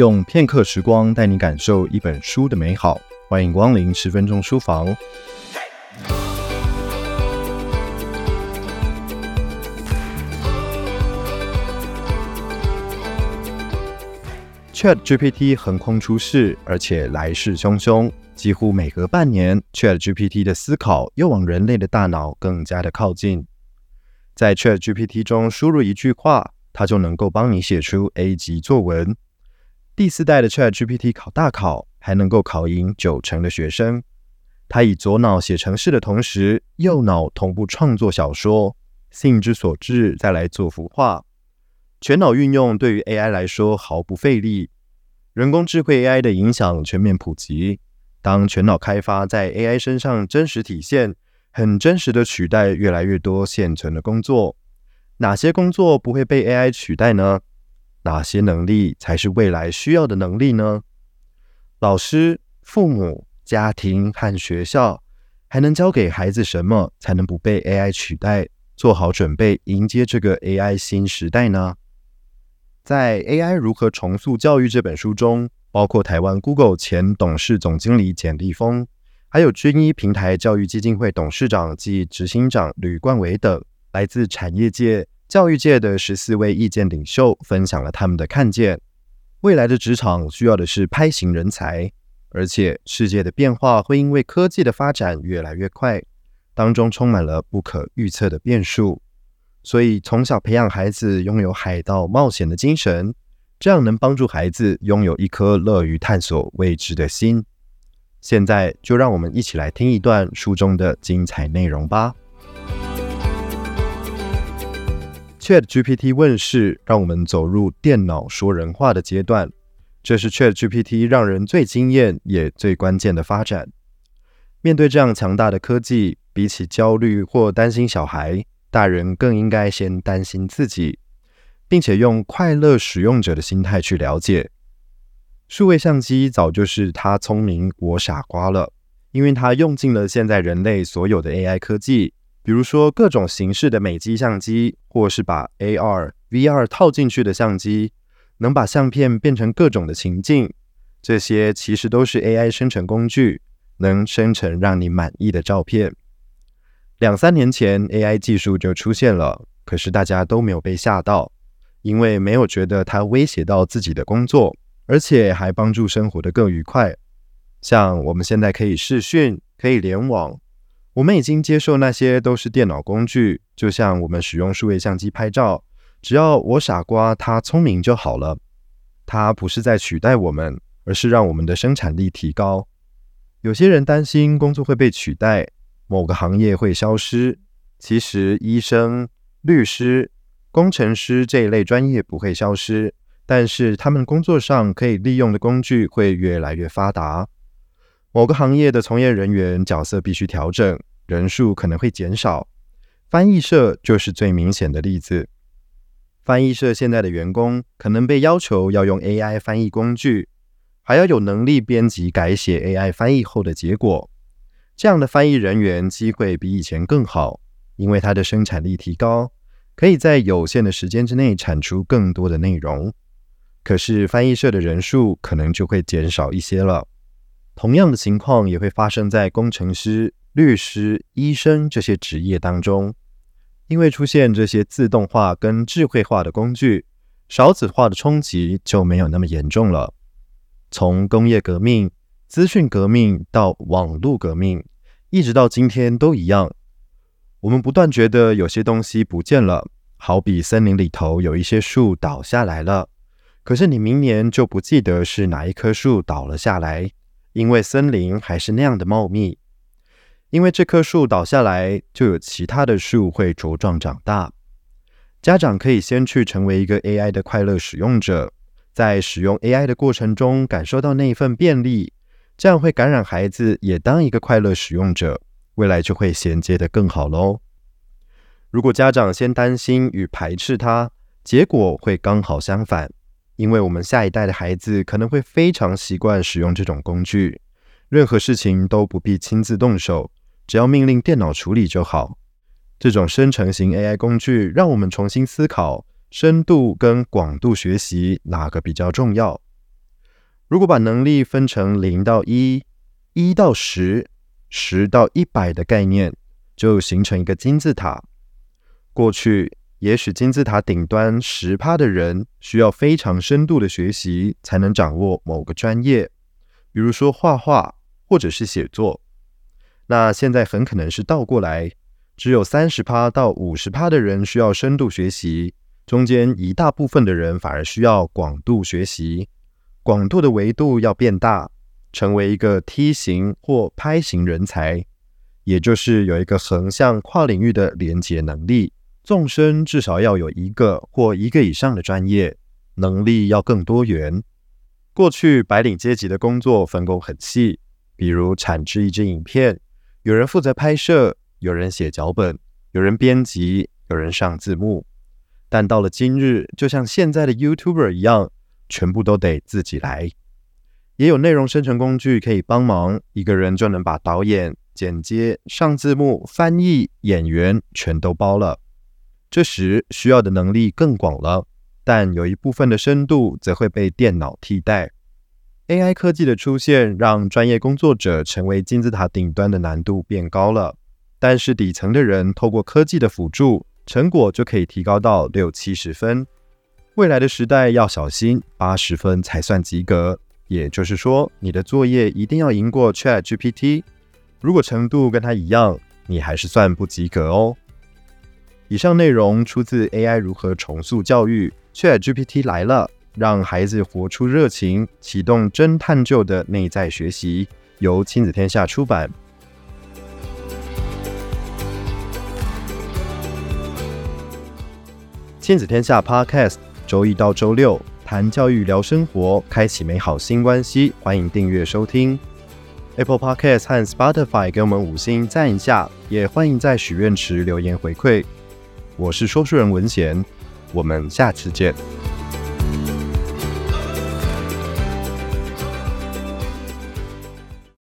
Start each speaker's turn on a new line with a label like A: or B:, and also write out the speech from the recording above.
A: 用片刻时光带你感受一本书的美好，欢迎光临十分钟书房。ChatGPT 横空出世，而且来势汹汹，几乎每隔半年，ChatGPT 的思考又往人类的大脑更加的靠近。在 ChatGPT 中输入一句话，它就能够帮你写出 A 级作文。第四代的 ChatGPT 考大考，还能够考赢九成的学生。它以左脑写程式的同时，右脑同步创作小说，兴之所至再来做幅画。全脑运用对于 AI 来说毫不费力。人工智慧 AI 的影响全面普及，当全脑开发在 AI 身上真实体现，很真实的取代越来越多现存的工作。哪些工作不会被 AI 取代呢？哪些能力才是未来需要的能力呢？老师、父母、家庭和学校还能教给孩子什么，才能不被 AI 取代？做好准备迎接这个 AI 新时代呢？在《AI 如何重塑教育》这本书中，包括台湾 Google 前董事总经理简立峰，还有军医平台教育基金会董事长及执行长吕冠伟等来自产业界、教育界的十四位意见领袖，分享了他们的看见。未来的职场需要的是拍型人才，而且世界的变化会因为科技的发展越来越快，当中充满了不可预测的变数。所以，从小培养孩子拥有海盗冒险的精神，这样能帮助孩子拥有一颗乐于探索未知的心。现在，就让我们一起来听一段书中的精彩内容吧。ChatGPT 问世，让我们走入电脑说人话的阶段。这是 ChatGPT 让人最惊艳也最关键的发展。面对这样强大的科技，比起焦虑或担心小孩，大人更应该先担心自己，并且用快乐使用者的心态去了解。数位相机早就是他聪明我傻瓜了，因为他用尽了现在人类所有的 AI 科技，比如说各种形式的美肌相机，或是把 AR、VR 套进去的相机，能把相片变成各种的情境。这些其实都是 AI 生成工具，能生成让你满意的照片。两三年前，AI 技术就出现了，可是大家都没有被吓到，因为没有觉得它威胁到自己的工作，而且还帮助生活得更愉快。像我们现在可以视讯，可以联网，我们已经接受那些都是电脑工具。就像我们使用数位相机拍照，只要我傻瓜，他聪明就好了。它不是在取代我们，而是让我们的生产力提高。有些人担心工作会被取代。某个行业会消失，其实医生、律师、工程师这一类专业不会消失，但是他们工作上可以利用的工具会越来越发达。某个行业的从业人员角色必须调整，人数可能会减少。翻译社就是最明显的例子。翻译社现在的员工可能被要求要用 AI 翻译工具，还要有能力编辑改写 AI 翻译后的结果。这样的翻译人员机会比以前更好，因为他的生产力提高，可以在有限的时间之内产出更多的内容。可是翻译社的人数可能就会减少一些了。同样的情况也会发生在工程师、律师、医生这些职业当中，因为出现这些自动化跟智慧化的工具，少子化的冲击就没有那么严重了。从工业革命、资讯革命到网络革命。一直到今天都一样，我们不断觉得有些东西不见了，好比森林里头有一些树倒下来了，可是你明年就不记得是哪一棵树倒了下来，因为森林还是那样的茂密。因为这棵树倒下来，就有其他的树会茁壮长大。家长可以先去成为一个 AI 的快乐使用者，在使用 AI 的过程中感受到那一份便利。这样会感染孩子，也当一个快乐使用者，未来就会衔接的更好喽。如果家长先担心与排斥它，结果会刚好相反，因为我们下一代的孩子可能会非常习惯使用这种工具，任何事情都不必亲自动手，只要命令电脑处理就好。这种生成型 AI 工具让我们重新思考，深度跟广度学习哪个比较重要？如果把能力分成零到一、一到十、十到一百的概念，就形成一个金字塔。过去，也许金字塔顶端十趴的人需要非常深度的学习，才能掌握某个专业，比如说画画或者是写作。那现在很可能是倒过来，只有三十趴到五十趴的人需要深度学习，中间一大部分的人反而需要广度学习。广度的维度要变大，成为一个梯形或拍形人才，也就是有一个横向跨领域的连接能力。纵深至少要有一个或一个以上的专业，能力要更多元。过去白领阶级的工作分工很细，比如产制一支影片，有人负责拍摄，有人写脚本，有人编辑，有人上字幕。但到了今日，就像现在的 YouTuber 一样。全部都得自己来，也有内容生成工具可以帮忙，一个人就能把导演、剪接、上字幕、翻译、演员全都包了。这时需要的能力更广了，但有一部分的深度则会被电脑替代。AI 科技的出现，让专业工作者成为金字塔顶端的难度变高了，但是底层的人透过科技的辅助，成果就可以提高到六七十分。未来的时代要小心，八十分才算及格。也就是说，你的作业一定要赢过 ChatGPT。如果程度跟他一样，你还是算不及格哦。以上内容出自 AI 如何重塑教育，ChatGPT 来了，让孩子活出热情，启动真探究的内在学习。由亲子天下出版。亲子天下 Podcast。周一到周六谈教育、聊生活，开启美好新关系。欢迎订阅收听 Apple Podcast 和 Spotify，给我们五星赞一下，也欢迎在许愿池留言回馈。我是说书人文贤，我们下次见。